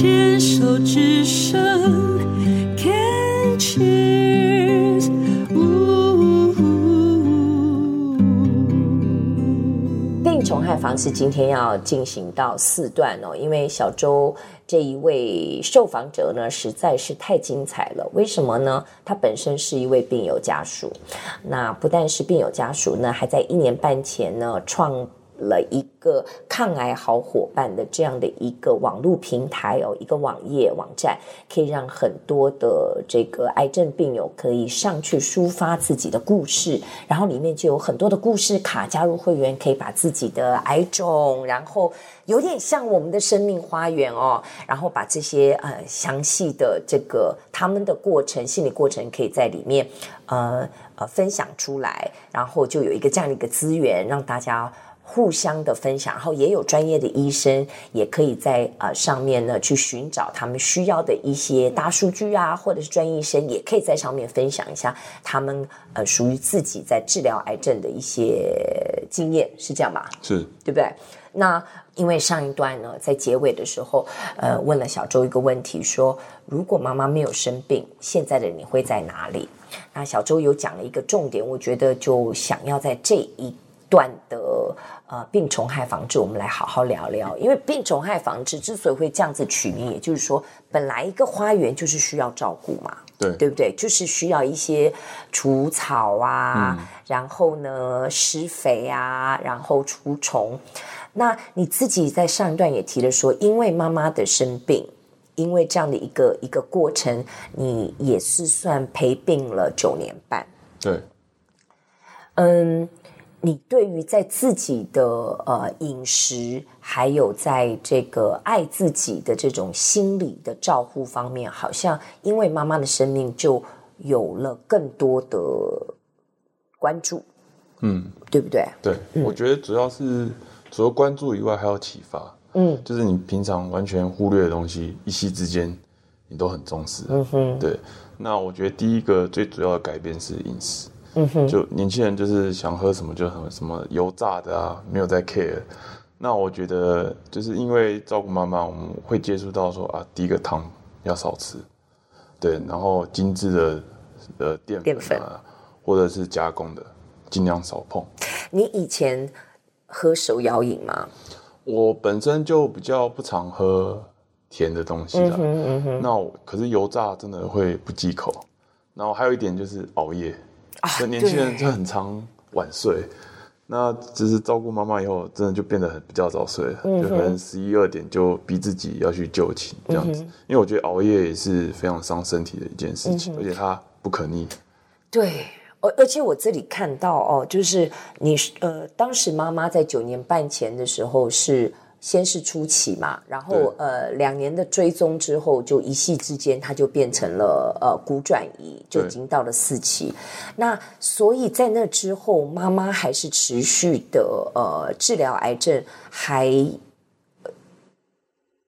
牵手之声，Can cheers，病虫害防治今天要进行到四段哦，因为小周这一位受访者呢实在是太精彩了。为什么呢？他本身是一位病友家属，那不但是病友家属呢，还在一年半前呢创了一个抗癌好伙伴的这样的一个网络平台哦，一个网页网站，可以让很多的这个癌症病友可以上去抒发自己的故事，然后里面就有很多的故事卡，加入会员可以把自己的癌种，然后有点像我们的生命花园哦，然后把这些呃详细的这个他们的过程、心理过程可以在里面呃呃分享出来，然后就有一个这样的一个资源让大家。互相的分享，然后也有专业的医生，也可以在呃上面呢去寻找他们需要的一些大数据啊，或者是专业医生，也可以在上面分享一下他们呃属于自己在治疗癌症的一些经验，是这样吧？是，对不对？那因为上一段呢，在结尾的时候，呃，问了小周一个问题，说如果妈妈没有生病，现在的你会在哪里？那小周有讲了一个重点，我觉得就想要在这一段的。呃，病虫害防治，我们来好好聊聊。因为病虫害防治之所以会这样子取名，也就是说，本来一个花园就是需要照顾嘛，对，对不对？就是需要一些除草啊，嗯、然后呢施肥啊，然后除虫。那你自己在上一段也提了说，因为妈妈的生病，因为这样的一个一个过程，你也是算陪病了九年半。对，嗯。你对于在自己的呃饮食，还有在这个爱自己的这种心理的照护方面，好像因为妈妈的生命就有了更多的关注，嗯，对不对？对，嗯，我觉得主要是除了关注以外，还有启发，嗯，就是你平常完全忽略的东西，一夕之间你都很重视，嗯哼，对。那我觉得第一个最主要的改变是饮食。嗯哼，就年轻人就是想喝什么就什么，什么油炸的啊，没有在 care。那我觉得就是因为照顾妈妈，我们会接触到说啊，第一个糖要少吃，对，然后精致的呃淀粉啊，粉或者是加工的，尽量少碰。你以前喝手摇饮吗？我本身就比较不常喝甜的东西啦，嗯哼嗯哼，那我可是油炸真的会不忌口。然后还有一点就是熬夜。啊，年轻人就很常晚睡，那只是照顾妈妈以后，真的就变得很比较早睡了，嗯、就可能十一二点就逼自己要去就寝这样子。嗯、因为我觉得熬夜也是非常伤身体的一件事情，嗯、而且它不可逆。对，而而且我这里看到哦，就是你呃，当时妈妈在九年半前的时候是。先是初期嘛，然后呃两年的追踪之后，就一夕之间，它就变成了呃骨转移，就已经到了四期。那所以在那之后，妈妈还是持续的呃治疗癌症，还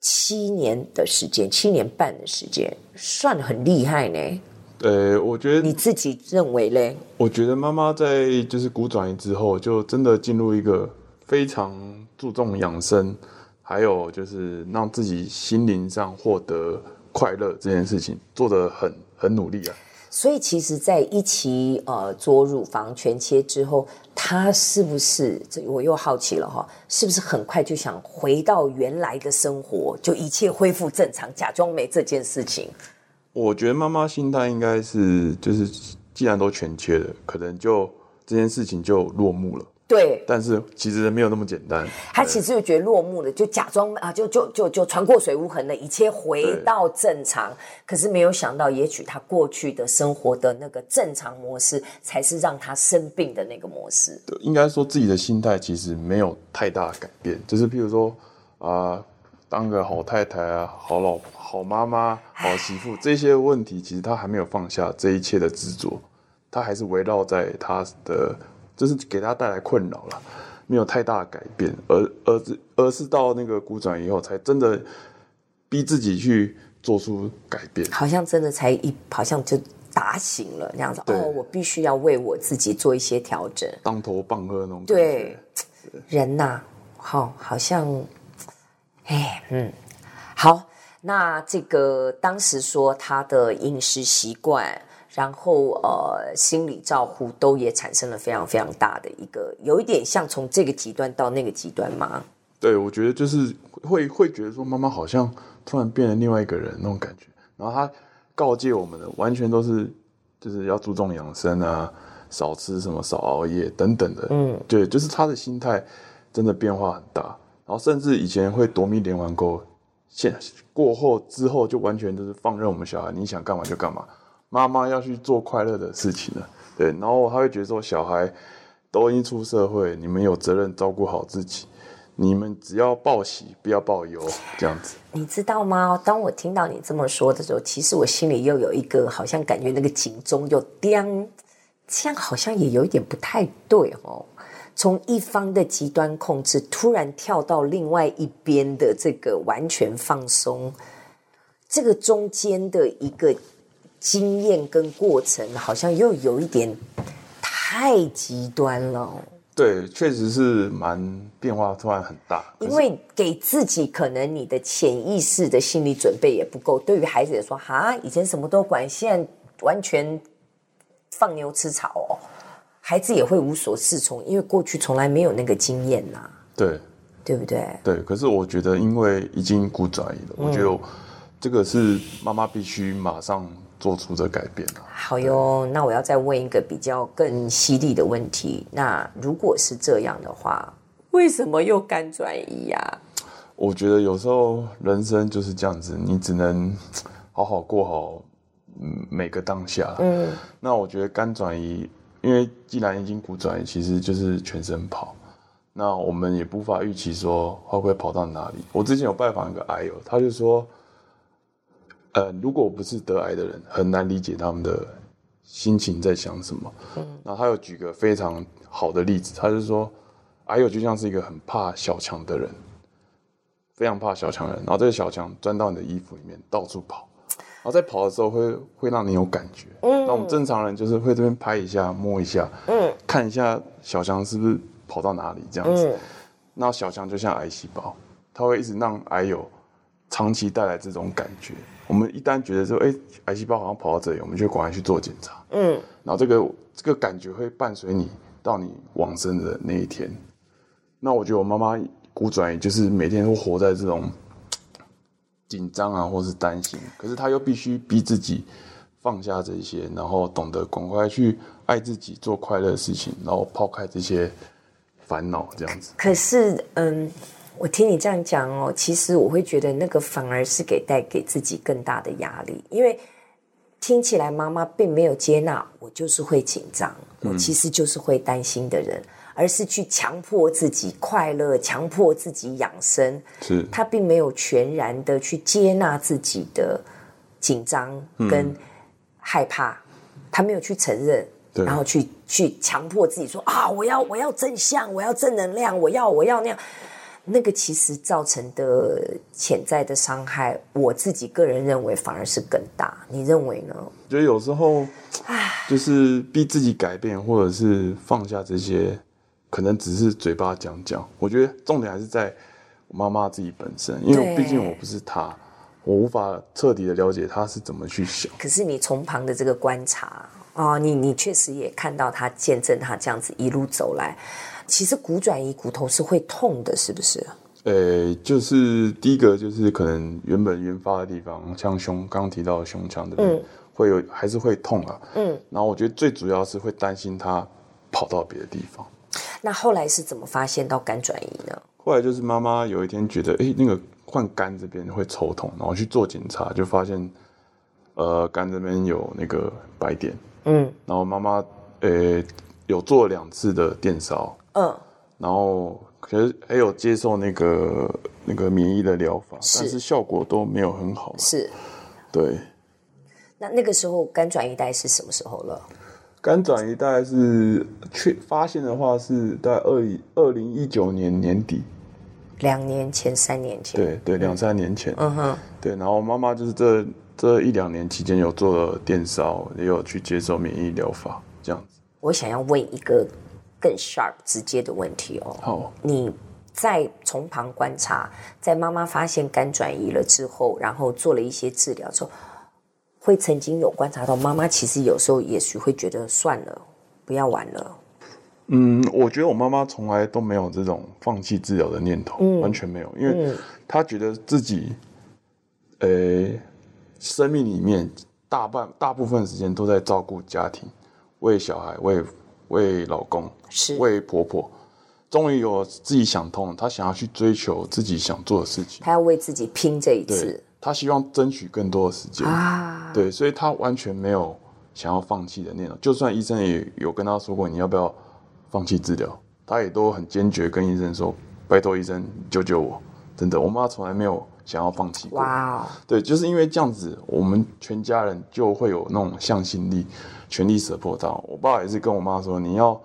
七年的时间，七年半的时间，算很厉害呢。对，我觉得你自己认为嘞？我觉得妈妈在就是骨转移之后，就真的进入一个非常。注重养生，还有就是让自己心灵上获得快乐这件事情，做得很很努力啊。所以，其实，在一期呃做乳房全切之后，他是不是这我又好奇了哈？是不是很快就想回到原来的生活，就一切恢复正常，假装没这件事情？我觉得妈妈心态应该是，就是既然都全切了，可能就这件事情就落幕了。对，但是其实没有那么简单。他其实就觉得落幕了，就假装啊，就就就就船过水无痕了，一切回到正常。可是没有想到，也许他过去的生活的那个正常模式，才是让他生病的那个模式。对，应该说自己的心态其实没有太大改变，就是譬如说啊、呃，当个好太太啊，好老婆、好妈妈、好媳妇，这些问题其实他还没有放下这一切的执着，他还是围绕在他的。就是给他带来困扰了，没有太大的改变，而而是而是到那个股转以后，才真的逼自己去做出改变。好像真的才一，好像就打醒了那样子。哦，我必须要为我自己做一些调整。当头棒喝那种感觉。对，人呐、啊，好，好像，哎，嗯，好。那这个当时说他的饮食习惯，然后呃心理照顾都也产生了非常非常大的一个，有一点像从这个极端到那个极端吗？对，我觉得就是会会觉得说妈妈好像突然变了另外一个人那种感觉，然后她告诫我们的完全都是就是要注重养生啊，少吃什么，少熬夜等等的。嗯，对，就是她的心态真的变化很大，然后甚至以前会夺命连环扣。现过后之后就完全都是放任我们小孩，你想干嘛就干嘛。妈妈要去做快乐的事情了，对。然后他会觉得说，小孩都已经出社会，你们有责任照顾好自己，你们只要报喜不要报忧，这样子。你知道吗？当我听到你这么说的时候，其实我心里又有一个好像感觉那个警钟又叮，这样好像也有一点不太对哦。从一方的极端控制突然跳到另外一边的这个完全放松，这个中间的一个经验跟过程，好像又有一点太极端了。对，确实是蛮变化突然很大。因为给自己可能你的潜意识的心理准备也不够，对于孩子来说，哈，以前什么都管，现在完全放牛吃草哦。孩子也会无所适从，因为过去从来没有那个经验呐、啊。对，对不对？对。可是我觉得，因为已经骨转移了，嗯、我觉得这个是妈妈必须马上做出的改变了。好哟，那我要再问一个比较更犀利的问题：那如果是这样的话，为什么又肝转移呀、啊？我觉得有时候人生就是这样子，你只能好好过好每个当下。嗯。那我觉得肝转移。因为既然已经骨转移，其实就是全身跑，那我们也无法预期说会不会跑到哪里。我之前有拜访一个癌友，他就说，呃，如果不是得癌的人，很难理解他们的心情在想什么。嗯，然后他有举个非常好的例子，他就说，癌友就像是一个很怕小强的人，非常怕小强人，然后这个小强钻到你的衣服里面到处跑。然后在跑的时候会会让你有感觉，嗯，那我们正常人就是会这边拍一下、摸一下，嗯，看一下小强是不是跑到哪里这样子。嗯，那小强就像癌细胞，它会一直让癌友长期带来这种感觉。我们一旦觉得说，哎，癌细胞好像跑到这里，我们就赶快去做检查，嗯，然后这个这个感觉会伴随你到你往生的那一天。那我觉得我妈妈骨转移就是每天都活在这种。紧张啊，或是担心，可是她又必须逼自己放下这些，然后懂得赶快去爱自己，做快乐的事情，然后抛开这些烦恼，这样子。可是，嗯，我听你这样讲哦，其实我会觉得那个反而是给带给自己更大的压力，因为听起来妈妈并没有接纳我，就是会紧张，我其实就是会担心的人。嗯而是去强迫自己快乐，强迫自己养生。是，他并没有全然的去接纳自己的紧张跟害怕，嗯、他没有去承认，然后去去强迫自己说啊，我要我要正向，我要正能量，我要我要那样。那个其实造成的潜在的伤害，我自己个人认为反而是更大。你认为呢？觉得有时候，就是逼自己改变，或者是放下这些。可能只是嘴巴讲讲，我觉得重点还是在妈妈自己本身，因为毕竟我不是她，我无法彻底的了解她是怎么去想。可是你从旁的这个观察啊，你你确实也看到她见证她这样子一路走来。其实骨转移骨头是会痛的，是不是？呃，就是第一个就是可能原本原发的地方，像胸刚刚提到的胸腔的，嗯，会有还是会痛啊，嗯。然后我觉得最主要是会担心它跑到别的地方。那后来是怎么发现到肝转移呢？后来就是妈妈有一天觉得，哎，那个换肝这边会抽痛，然后去做检查，就发现，呃，肝这边有那个白点，嗯，然后妈妈，呃，有做两次的电烧，嗯，然后可是还有接受那个那个免疫的疗法，是但是效果都没有很好，是，对。那那个时候肝转移大概是什么时候了？肝转移大概是确发现的话是在二二零一九年年底，两年前、三年前，对对，两三年前，嗯哼，对。然后妈妈就是这这一两年期间有做了电烧，也有去接受免疫疗法，这样子。我想要问一个更 sharp 直接的问题哦，好，你在从旁观察，在妈妈发现肝转移了之后，然后做了一些治疗之后，会曾经有观察到妈妈其实有时候也许会觉得算了，不要玩了。嗯，我觉得我妈妈从来都没有这种放弃治疗的念头，嗯、完全没有，因为她觉得自己，呃、欸，生命里面大半大部分时间都在照顾家庭，为小孩，为为老公，是为婆婆。终于有自己想通，她想要去追求自己想做的事情。她要为自己拼这一次。她希望争取更多的时间啊！对，所以她完全没有想要放弃的念头。就算医生也有跟她说过，你要不要放弃治疗，她也都很坚决跟医生说：“拜托医生救救我！”真的，我妈从来没有想要放弃过。哇、wow！对，就是因为这样子，我们全家人就会有那种向心力，全力 support 他。我爸也是跟我妈说：“你要。”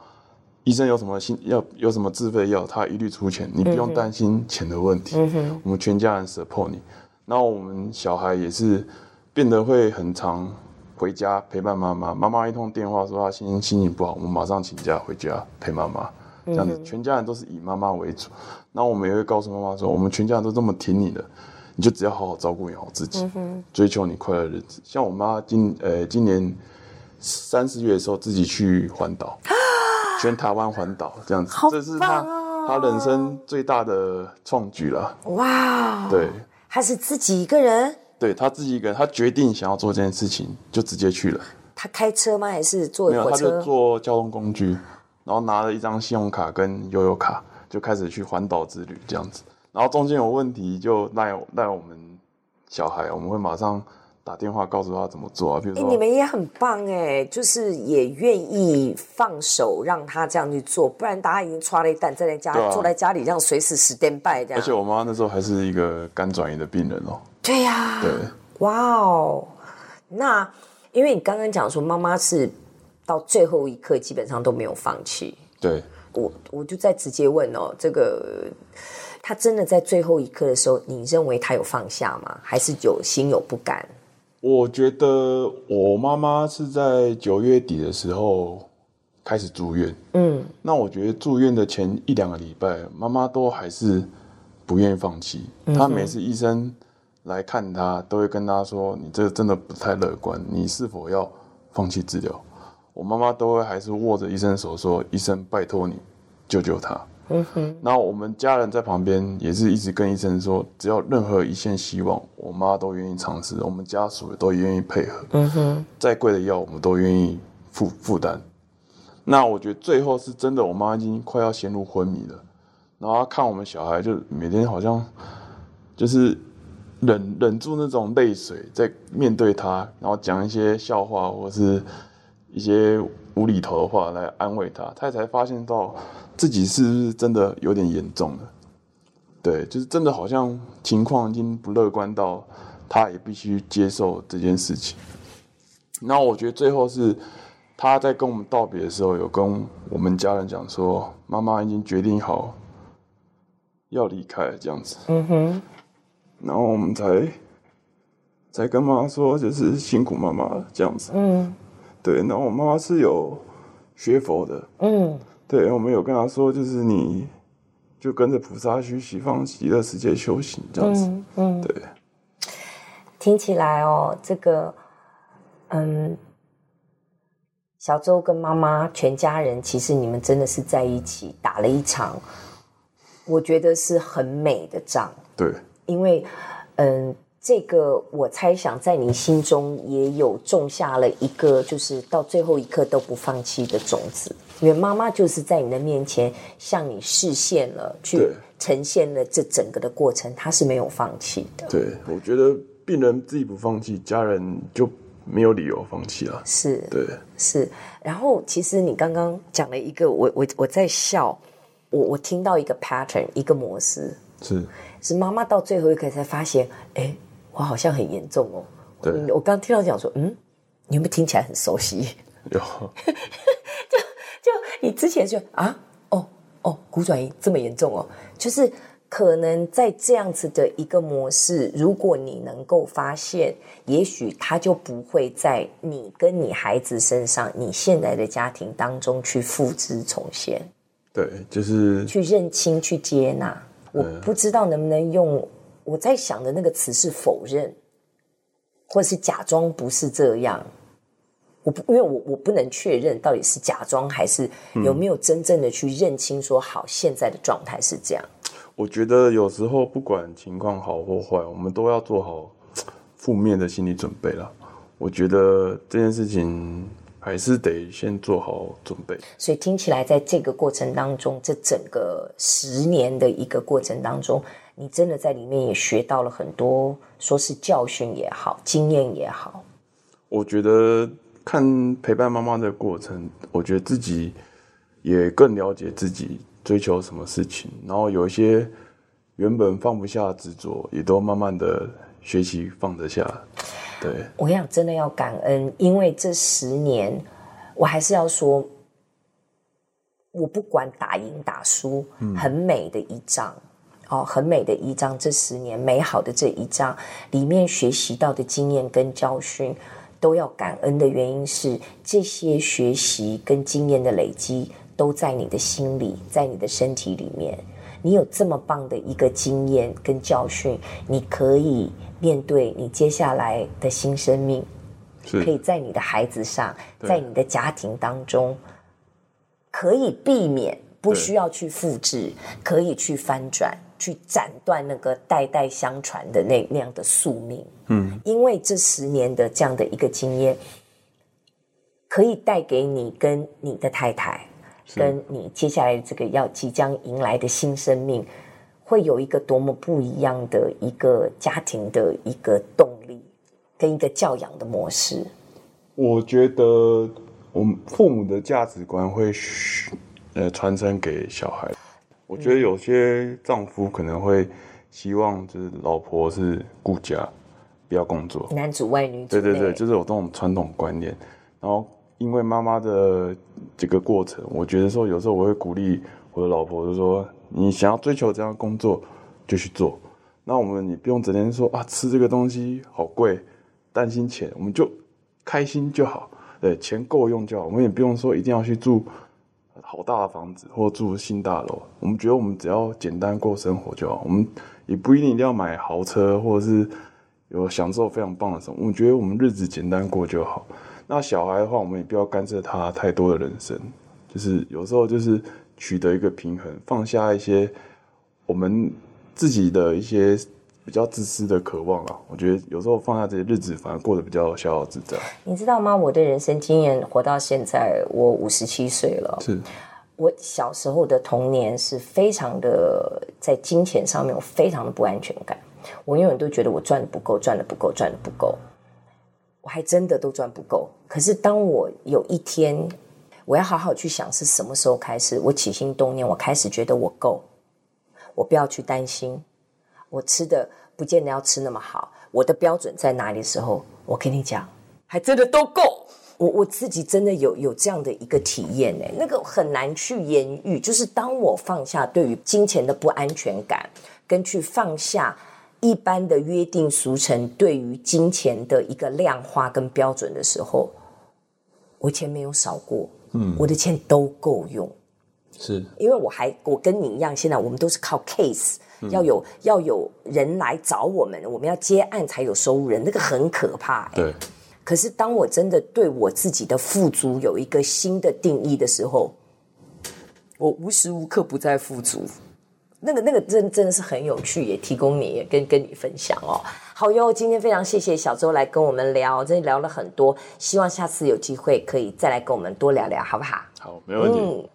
医生有什么心要有什么自费药，他一律出钱，你不用担心钱的问题。嗯。我们全家人 support 你。然后我们小孩也是变得会很常回家陪伴妈妈。妈妈一通电话说她心情心情不好，我们马上请假回家陪妈妈。这样子，全家人都是以妈妈为主。然后我们也会告诉妈妈说，我们全家人都这么挺你的，你就只要好好照顾好自己，追求你快乐的日子。像我妈今呃今年三四月的时候自己去环岛。全台湾环岛这样子，哦，这是他他人生最大的创举了。哇！对，她是自己一个人。对，她自己一个人，她决定想要做这件事情，就直接去了。她开车吗？还是坐火车？没有，他就坐交通工具，然后拿了一张信用卡跟悠游卡，就开始去环岛之旅这样子。然后中间有问题，就带带我们小孩，我们会马上。打电话告诉他怎么做啊？比如说，欸、你们也很棒哎，就是也愿意放手让他这样去做，不然大家已经抓了一蛋，在家、啊、坐在家里这样随时 stand by 这样。而且我妈那时候还是一个肝转移的病人哦。对呀、啊。对。哇哦，那因为你刚刚讲说妈妈是到最后一刻基本上都没有放弃。对。我我就再直接问哦，这个他真的在最后一刻的时候，你认为他有放下吗？还是有心有不甘？我觉得我妈妈是在九月底的时候开始住院。嗯，那我觉得住院的前一两个礼拜，妈妈都还是不愿意放弃。她每次医生来看她，都会跟她说：“你这个真的不太乐观，你是否要放弃治疗？”我妈妈都会还是握着医生手说：“医生，拜托你救救她。”嗯哼，然后我们家人在旁边也是一直跟医生说，只要任何一线希望，我妈都愿意尝试，我们家属也都愿意配合。嗯哼，再贵的药我们都愿意负负担。那我觉得最后是真的，我妈已经快要陷入昏迷了，然后看我们小孩就每天好像就是忍忍住那种泪水在面对他，然后讲一些笑话或是一些无厘头的话来安慰他，他才发现到。自己是不是真的有点严重了？对，就是真的好像情况已经不乐观到他也必须接受这件事情。然后我觉得最后是他在跟我们道别的时候，有跟我们家人讲说，妈妈已经决定好要离开这样子。嗯哼。然后我们才才跟妈妈说，就是辛苦妈妈这样子。嗯。对，然后我妈妈是有学佛的。嗯。对，我们有跟他说，就是你，就跟着菩萨去西方极乐世界修行这样子。嗯，嗯对。听起来哦，这个，嗯，小周跟妈妈全家人，其实你们真的是在一起打了一场，我觉得是很美的仗。对，因为，嗯。这个我猜想，在你心中也有种下了一个，就是到最后一刻都不放弃的种子。因为妈妈就是在你的面前向你示现了，去呈现了这整个的过程，她是没有放弃的。对，我觉得病人自己不放弃，家人就没有理由放弃了。是，对，是。然后，其实你刚刚讲了一个，我我我在笑，我我听到一个 pattern，一个模式，是是妈妈到最后一刻才发现，哎。我好像很严重哦。对，我刚听到讲说，嗯，你有没有听起来很熟悉？有，就就你之前就啊，哦哦，骨转移这么严重哦，就是可能在这样子的一个模式，如果你能够发现，也许他就不会在你跟你孩子身上，你现在的家庭当中去复制重现。对，就是去认清、去接纳。我不知道能不能用我在想的那个词是否认，或者是假装不是这样。我不，因为我我不能确认到底是假装还是有没有真正的去认清，说好现在的状态是这样。我觉得有时候不管情况好或坏，我们都要做好负面的心理准备了。我觉得这件事情还是得先做好准备。所以听起来，在这个过程当中，这整个十年的一个过程当中，你真的在里面也学到了很多，说是教训也好，经验也好。我觉得看陪伴妈妈的过程，我觉得自己也更了解自己。追求什么事情，然后有一些原本放不下执着，也都慢慢的学习放得下。对，我想真的要感恩，因为这十年，我还是要说，我不管打赢打输，嗯，很美的一仗哦，很美的一张。这十年美好的这一张里面学习到的经验跟教训，都要感恩的原因是这些学习跟经验的累积。都在你的心里，在你的身体里面。你有这么棒的一个经验跟教训，你可以面对你接下来的新生命，可以在你的孩子上，在你的家庭当中，可以避免，不需要去复制，可以去翻转，去斩断那个代代相传的那那样的宿命。嗯，因为这十年的这样的一个经验，可以带给你跟你的太太。跟你接下来这个要即将迎来的新生命，会有一个多么不一样的一个家庭的一个动力，跟一个教养的模式。我觉得我们父母的价值观会呃传承给小孩。我觉得有些丈夫可能会希望就是老婆是顾家，不要工作，男主外女主内。对对对，就是有这种传统观念，然后。因为妈妈的这个过程，我觉得说有时候我会鼓励我的老婆，就说你想要追求这样的工作就去做。那我们你不用整天说啊，吃这个东西好贵，担心钱，我们就开心就好，对，钱够用就好。我们也不用说一定要去住好大的房子或住新大楼，我们觉得我们只要简单过生活就好。我们也不一定一定要买豪车或者是有享受非常棒的生活，我们觉得我们日子简单过就好。那小孩的话，我们也不要干涉他太多的人生，就是有时候就是取得一个平衡，放下一些我们自己的一些比较自私的渴望啊。我觉得有时候放下这些日子，反而过得比较逍遥自在。你知道吗？我的人生经验活到现在，我五十七岁了。是我小时候的童年是非常的，在金钱上面我非常的不安全感，我永远都觉得我赚的不够，赚的不够，赚的不够。我还真的都赚不够，可是当我有一天，我要好好去想是什么时候开始，我起心动念，我开始觉得我够，我不要去担心，我吃的不见得要吃那么好，我的标准在哪里的时候，我跟你讲，还真的都够。我我自己真的有有这样的一个体验呢，那个很难去言喻，就是当我放下对于金钱的不安全感，跟去放下。一般的约定俗成，对于金钱的一个量化跟标准的时候，我钱没有少过，嗯，我的钱都够用，是因为我还我跟你一样，现在我们都是靠 case，嗯，要有要有人来找我们，我们要接案才有收入人，那个很可怕，欸，对。可是当我真的对我自己的富足有一个新的定义的时候，我无时无刻不在富足。那个那个真真的是很有趣，也提供你也跟跟你分享哦。好哟，今天非常谢谢小周来跟我们聊，真的聊了很多，希望下次有机会可以再来跟我们多聊聊，好不好？好，没问题。嗯